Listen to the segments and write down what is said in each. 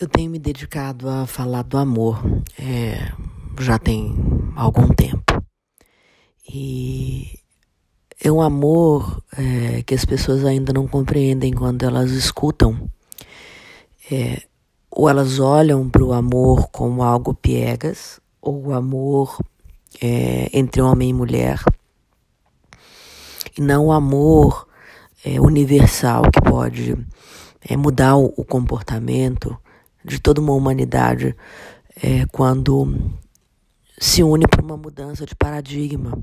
Eu tenho me dedicado a falar do amor é, já tem algum tempo. E é um amor é, que as pessoas ainda não compreendem quando elas escutam. É, ou elas olham para o amor como algo piegas, ou o amor é, entre homem e mulher, e não o amor é, universal que pode é, mudar o, o comportamento de toda uma humanidade é, quando se une para uma mudança de paradigma.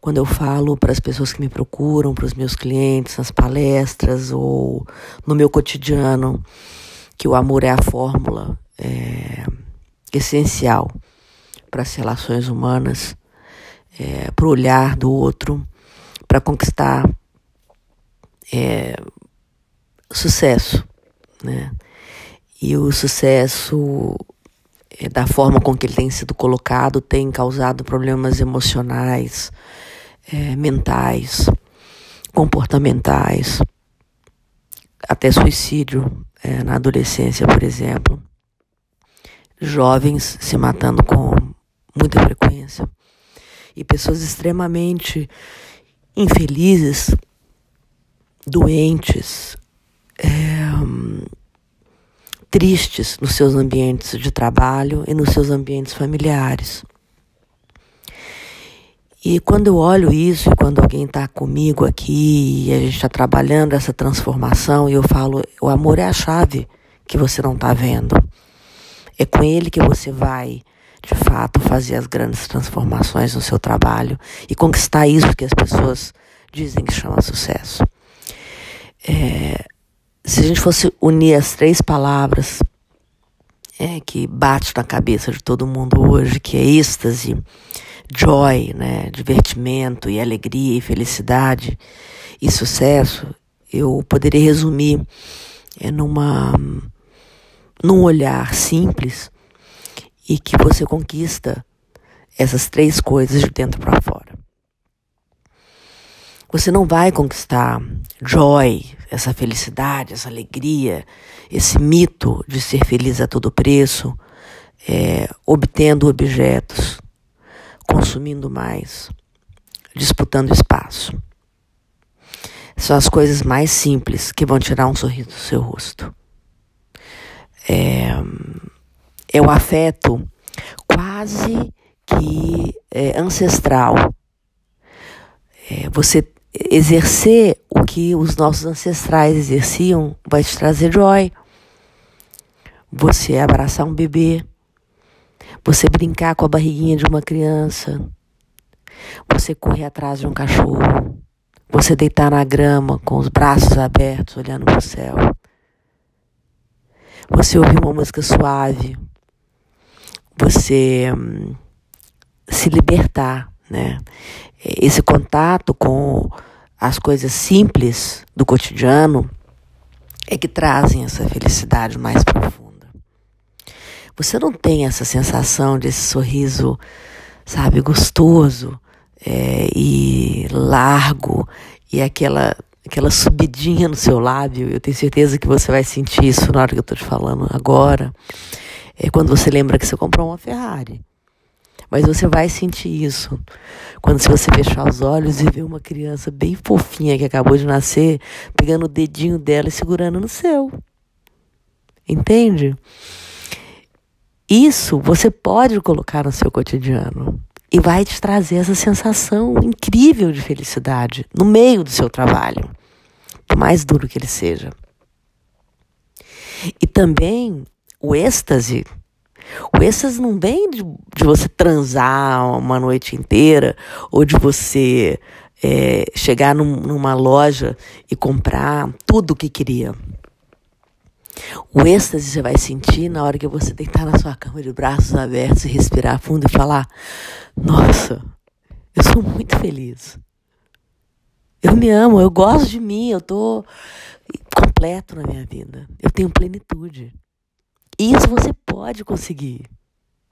Quando eu falo para as pessoas que me procuram, para os meus clientes, nas palestras ou no meu cotidiano, que o amor é a fórmula é, essencial para as relações humanas, é, para o olhar do outro, para conquistar é, sucesso, né? E o sucesso, é, da forma com que ele tem sido colocado, tem causado problemas emocionais, é, mentais, comportamentais, até suicídio é, na adolescência, por exemplo. Jovens se matando com muita frequência. E pessoas extremamente infelizes, doentes, é, tristes nos seus ambientes de trabalho e nos seus ambientes familiares. E quando eu olho isso, e quando alguém está comigo aqui e a gente está trabalhando essa transformação, e eu falo: o amor é a chave que você não está vendo. É com ele que você vai, de fato, fazer as grandes transformações no seu trabalho e conquistar isso que as pessoas dizem que chama sucesso. É, se a gente fosse unir as três palavras é, que bate na cabeça de todo mundo hoje, que é êxtase, joy, né, divertimento e alegria e felicidade e sucesso, eu poderia resumir é, numa num olhar simples e que você conquista essas três coisas de dentro para fora. Você não vai conquistar joy, essa felicidade, essa alegria, esse mito de ser feliz a todo preço, é, obtendo objetos, consumindo mais, disputando espaço. São as coisas mais simples que vão tirar um sorriso do seu rosto. É, é o afeto quase que é, ancestral. É, você exercer o que os nossos ancestrais exerciam vai te trazer joy. Você abraçar um bebê, você brincar com a barriguinha de uma criança, você correr atrás de um cachorro, você deitar na grama com os braços abertos olhando para o céu, você ouvir uma música suave, você hum, se libertar, né? esse contato com as coisas simples do cotidiano é que trazem essa felicidade mais profunda. Você não tem essa sensação desse sorriso, sabe, gostoso é, e largo e aquela aquela subidinha no seu lábio. Eu tenho certeza que você vai sentir isso na hora que eu estou te falando agora. É quando você lembra que você comprou uma Ferrari. Mas você vai sentir isso quando se você fechar os olhos e ver uma criança bem fofinha que acabou de nascer, pegando o dedinho dela e segurando no seu. Entende? Isso você pode colocar no seu cotidiano e vai te trazer essa sensação incrível de felicidade no meio do seu trabalho, por mais duro que ele seja. E também o êxtase o êxtase não vem de, de você transar uma noite inteira ou de você é, chegar num, numa loja e comprar tudo o que queria. O êxtase você vai sentir na hora que você deitar na sua cama de braços abertos e respirar fundo e falar: Nossa, eu sou muito feliz. Eu me amo, eu gosto de mim, eu tô completo na minha vida. Eu tenho plenitude. Isso você pode conseguir.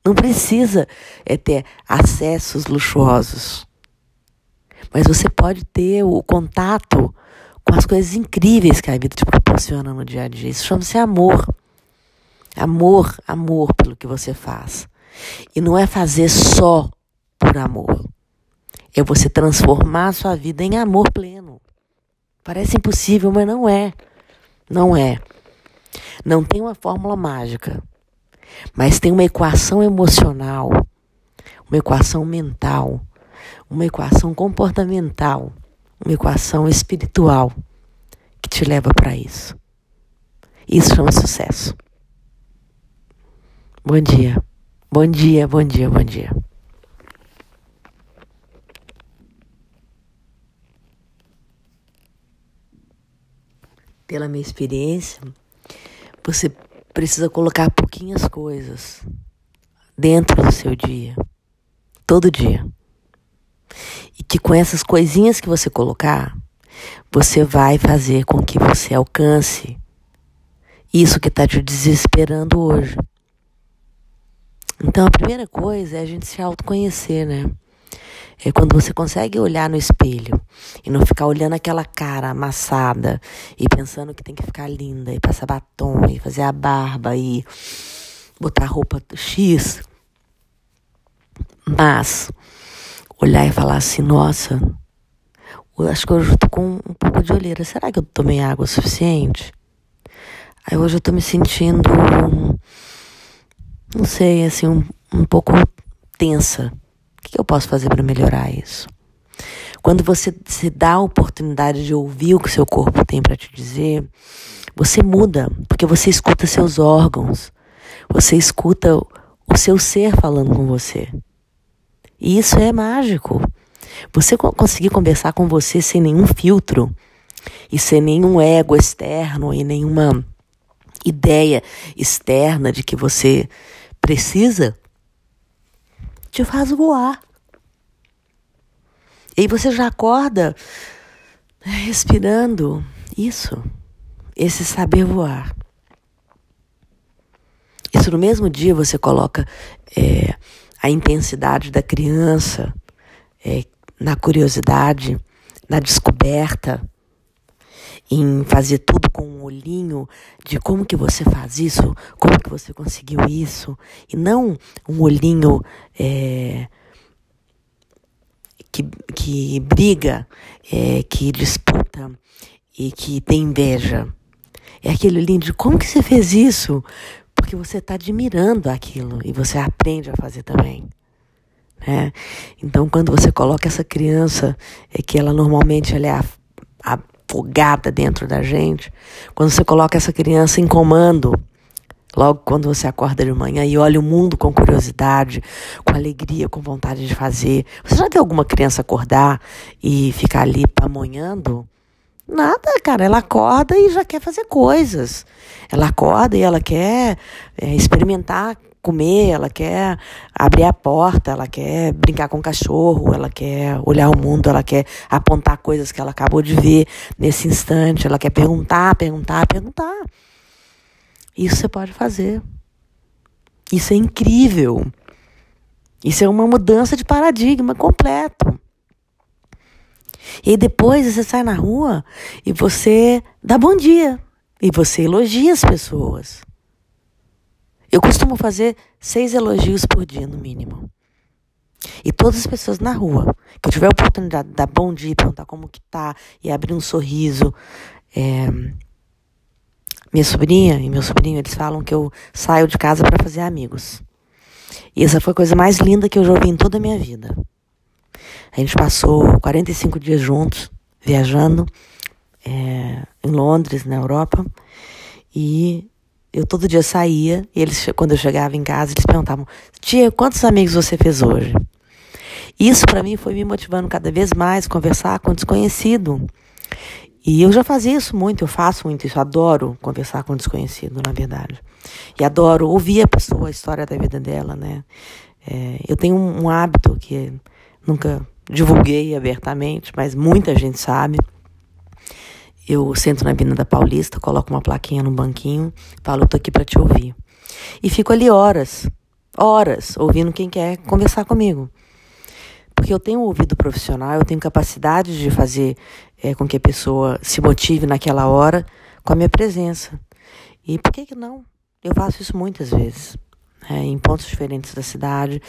Não precisa é, ter acessos luxuosos. Mas você pode ter o contato com as coisas incríveis que a vida te proporciona no dia a dia. Isso chama-se amor. Amor, amor pelo que você faz. E não é fazer só por amor. É você transformar a sua vida em amor pleno. Parece impossível, mas não é. Não é. Não tem uma fórmula mágica. Mas tem uma equação emocional, uma equação mental, uma equação comportamental, uma equação espiritual que te leva para isso. Isso chama sucesso. Bom dia. Bom dia, bom dia, bom dia. Pela minha experiência, você precisa colocar pouquinhas coisas dentro do seu dia, todo dia. E que com essas coisinhas que você colocar, você vai fazer com que você alcance isso que está te desesperando hoje. Então a primeira coisa é a gente se autoconhecer, né? É quando você consegue olhar no espelho e não ficar olhando aquela cara amassada e pensando que tem que ficar linda e passar batom e fazer a barba e botar roupa X. Mas olhar e falar assim, nossa, acho que hoje eu tô com um pouco de olheira. Será que eu tomei água suficiente? Aí hoje eu tô me sentindo não sei, assim, um, um pouco tensa. O que eu posso fazer para melhorar isso? Quando você se dá a oportunidade de ouvir o que seu corpo tem para te dizer, você muda, porque você escuta seus órgãos, você escuta o seu ser falando com você. E isso é mágico. Você conseguir conversar com você sem nenhum filtro e sem nenhum ego externo e nenhuma ideia externa de que você precisa, te faz voar. E aí você já acorda respirando isso, esse saber voar. Isso no mesmo dia você coloca é, a intensidade da criança é, na curiosidade, na descoberta, em fazer tudo com um olhinho de como que você faz isso, como que você conseguiu isso, e não um olhinho é, que, que briga, é, que disputa e que tem inveja. É aquele olhinho de como que você fez isso, porque você está admirando aquilo e você aprende a fazer também. Né? Então, quando você coloca essa criança, é que ela normalmente ela é a, a afogada dentro da gente, quando você coloca essa criança em comando, logo quando você acorda de manhã e olha o mundo com curiosidade, com alegria, com vontade de fazer. Você já viu alguma criança acordar e ficar ali pamonhando? Nada, cara. Ela acorda e já quer fazer coisas. Ela acorda e ela quer é, experimentar comer, ela quer abrir a porta, ela quer brincar com o cachorro, ela quer olhar o mundo, ela quer apontar coisas que ela acabou de ver nesse instante, ela quer perguntar, perguntar, perguntar. Isso você pode fazer. Isso é incrível. Isso é uma mudança de paradigma completo. E depois você sai na rua e você dá bom dia. E você elogia as pessoas. Eu costumo fazer seis elogios por dia, no mínimo. E todas as pessoas na rua, que eu tiver a oportunidade de dar bom dia, perguntar como que tá, e abrir um sorriso. É... Minha sobrinha e meu sobrinho, eles falam que eu saio de casa para fazer amigos. E essa foi a coisa mais linda que eu já ouvi em toda a minha vida. A gente passou 45 dias juntos, viajando é, em Londres, na Europa. E eu todo dia saía e eles, quando eu chegava em casa, eles perguntavam: Tia, quantos amigos você fez hoje? Isso para mim foi me motivando cada vez mais conversar com desconhecido. E eu já fazia isso muito, eu faço muito isso, adoro conversar com desconhecido, na verdade. E adoro ouvir a pessoa, a história da vida dela, né? É, eu tenho um, um hábito que nunca divulguei abertamente, mas muita gente sabe eu sento na Avenida Paulista, coloco uma plaquinha no banquinho, falo, tô aqui para te ouvir. E fico ali horas, horas, ouvindo quem quer conversar comigo. Porque eu tenho ouvido profissional, eu tenho capacidade de fazer é, com que a pessoa se motive naquela hora com a minha presença. E por que que não? eu faço isso muitas vezes, é, em pontos diferentes da cidade.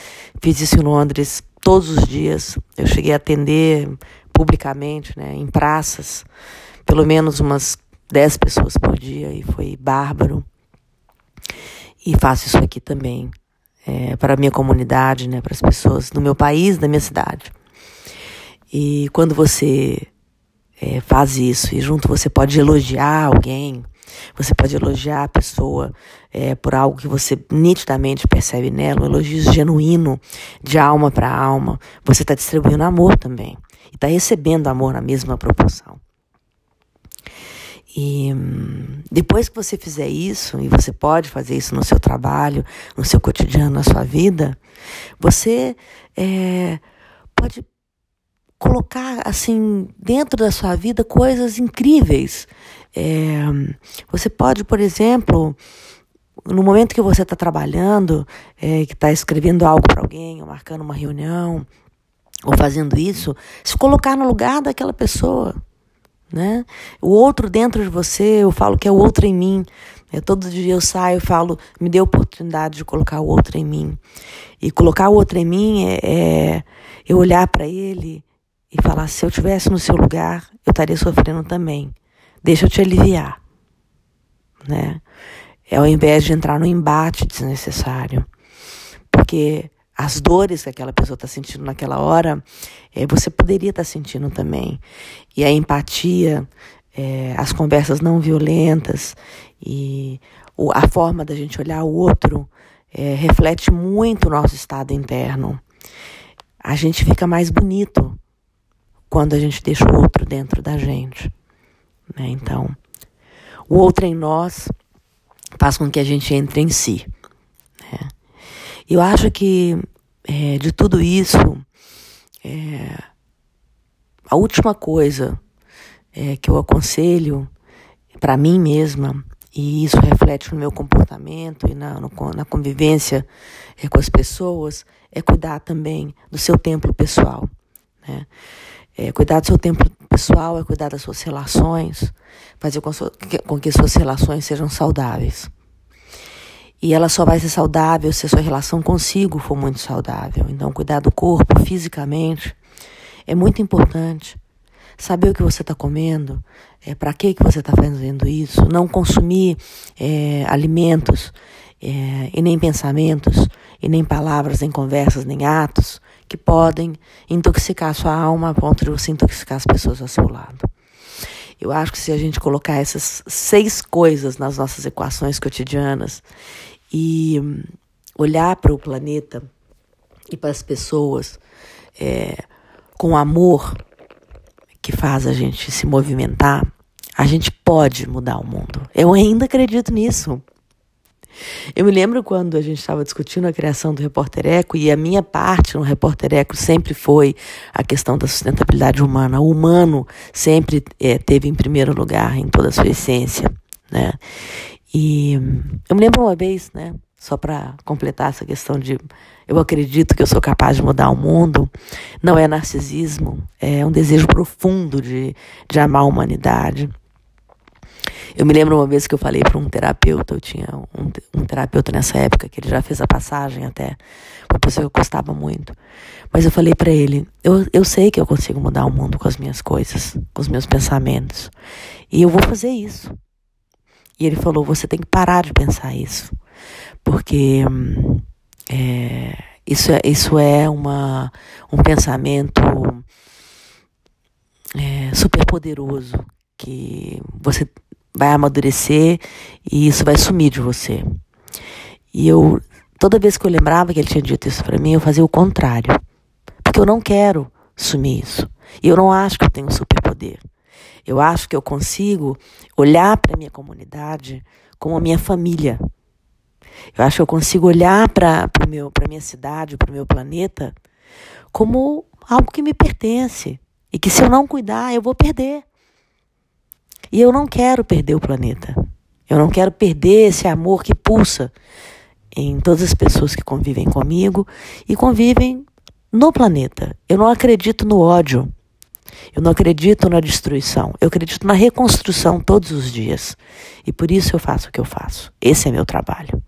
Fiz isso em Londres todos os dias. Eu cheguei a atender publicamente, né, em praças, pelo menos umas 10 pessoas por dia, e foi bárbaro. E faço isso aqui também, é, para a minha comunidade, né, para as pessoas do meu país, da minha cidade. E quando você é, faz isso, e junto você pode elogiar alguém, você pode elogiar a pessoa é, por algo que você nitidamente percebe nela, um elogio genuíno, de alma para alma. Você está distribuindo amor também. E está recebendo amor na mesma proporção. E hum, depois que você fizer isso, e você pode fazer isso no seu trabalho, no seu cotidiano, na sua vida, você é, pode colocar assim dentro da sua vida coisas incríveis. É, você pode, por exemplo, no momento que você está trabalhando, é, que está escrevendo algo para alguém, ou marcando uma reunião, ou fazendo isso, se colocar no lugar daquela pessoa. Né? O outro dentro de você, eu falo que é o outro em mim. É, todo dia eu saio e falo, me dê a oportunidade de colocar o outro em mim. E colocar o outro em mim é, é eu olhar para ele e falar: se eu tivesse no seu lugar, eu estaria sofrendo também. Deixa eu te aliviar. Né? É ao invés de entrar no embate desnecessário. Porque as dores que aquela pessoa está sentindo naquela hora, é, você poderia estar tá sentindo também. E a empatia, é, as conversas não violentas e o, a forma da gente olhar o outro é, reflete muito o nosso estado interno. A gente fica mais bonito quando a gente deixa o outro dentro da gente. Né? Então, o outro em nós faz com que a gente entre em si. Né? Eu acho que é, de tudo isso, é, a última coisa é, que eu aconselho para mim mesma, e isso reflete no meu comportamento e na, no, na convivência é, com as pessoas, é cuidar também do seu templo pessoal. Né? É, cuidar do seu tempo pessoal é cuidar das suas relações, fazer com, com que suas relações sejam saudáveis. E ela só vai ser saudável se a sua relação consigo for muito saudável. Então, cuidar do corpo fisicamente é muito importante. Saber o que você está comendo, é, para que, que você está fazendo isso, não consumir é, alimentos é, e nem pensamentos, e nem palavras, nem conversas, nem atos que podem intoxicar a sua alma a ponto de você intoxicar as pessoas ao seu lado. Eu acho que se a gente colocar essas seis coisas nas nossas equações cotidianas e olhar para o planeta e para as pessoas é, com amor que faz a gente se movimentar, a gente pode mudar o mundo. Eu ainda acredito nisso. Eu me lembro quando a gente estava discutindo a criação do Repórter Eco e a minha parte no Repórter Eco sempre foi a questão da sustentabilidade humana. O humano sempre é, teve em primeiro lugar em toda a sua essência, né? E eu me lembro uma vez, né? Só para completar essa questão de eu acredito que eu sou capaz de mudar o mundo, não é narcisismo, é um desejo profundo de, de amar a humanidade eu me lembro uma vez que eu falei para um terapeuta, eu tinha um, um, terapeuta nessa época, que ele já fez a passagem até, uma pessoa que eu gostava muito. Mas eu falei para ele: eu, eu sei que eu consigo mudar o mundo com as minhas coisas, com os meus pensamentos. E eu vou fazer isso. E ele falou: você tem que parar de pensar isso. Porque é, isso, é, isso é uma, um pensamento é, super poderoso que você vai amadurecer e isso vai sumir de você. E eu, toda vez que eu lembrava que ele tinha dito isso para mim, eu fazia o contrário. Porque eu não quero sumir isso. E eu não acho que eu tenho superpoder. Eu acho que eu consigo olhar para a minha comunidade como a minha família. Eu acho que eu consigo olhar para a minha cidade, para o meu planeta, como algo que me pertence. E que se eu não cuidar, eu vou perder. E eu não quero perder o planeta. Eu não quero perder esse amor que pulsa em todas as pessoas que convivem comigo e convivem no planeta. Eu não acredito no ódio. Eu não acredito na destruição, eu acredito na reconstrução todos os dias. E por isso eu faço o que eu faço. Esse é meu trabalho.